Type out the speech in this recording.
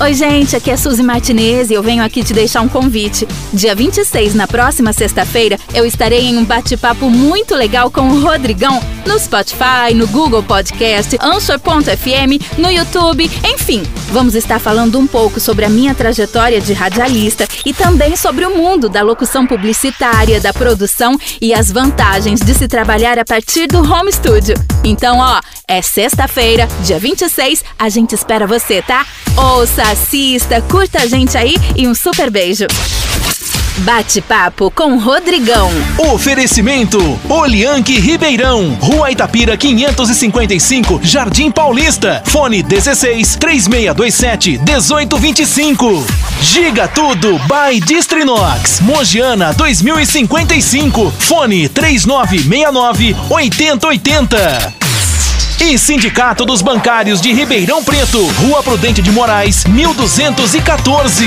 Oi, gente, aqui é Suzy Martinez e eu venho aqui te deixar um convite. Dia 26, na próxima sexta-feira, eu estarei em um bate-papo muito legal com o Rodrigão no Spotify, no Google Podcast, Answer.fm, no YouTube, enfim. Vamos estar falando um pouco sobre a minha trajetória de radialista e também sobre o mundo da locução publicitária, da produção e as vantagens de se trabalhar a partir do home studio. Então, ó, é sexta-feira, dia 26, a gente espera você, tá? Ouça, assista, curta a gente aí e um super beijo. Bate-papo com Rodrigão. Oferecimento Olianque Ribeirão, Rua Itapira 555, Jardim Paulista. Fone 16 3627 1825. Giga Tudo by Distrinox, Mogiana 2055. Fone 3969 8080. E Sindicato dos Bancários de Ribeirão Preto, Rua Prudente de Moraes, 1214.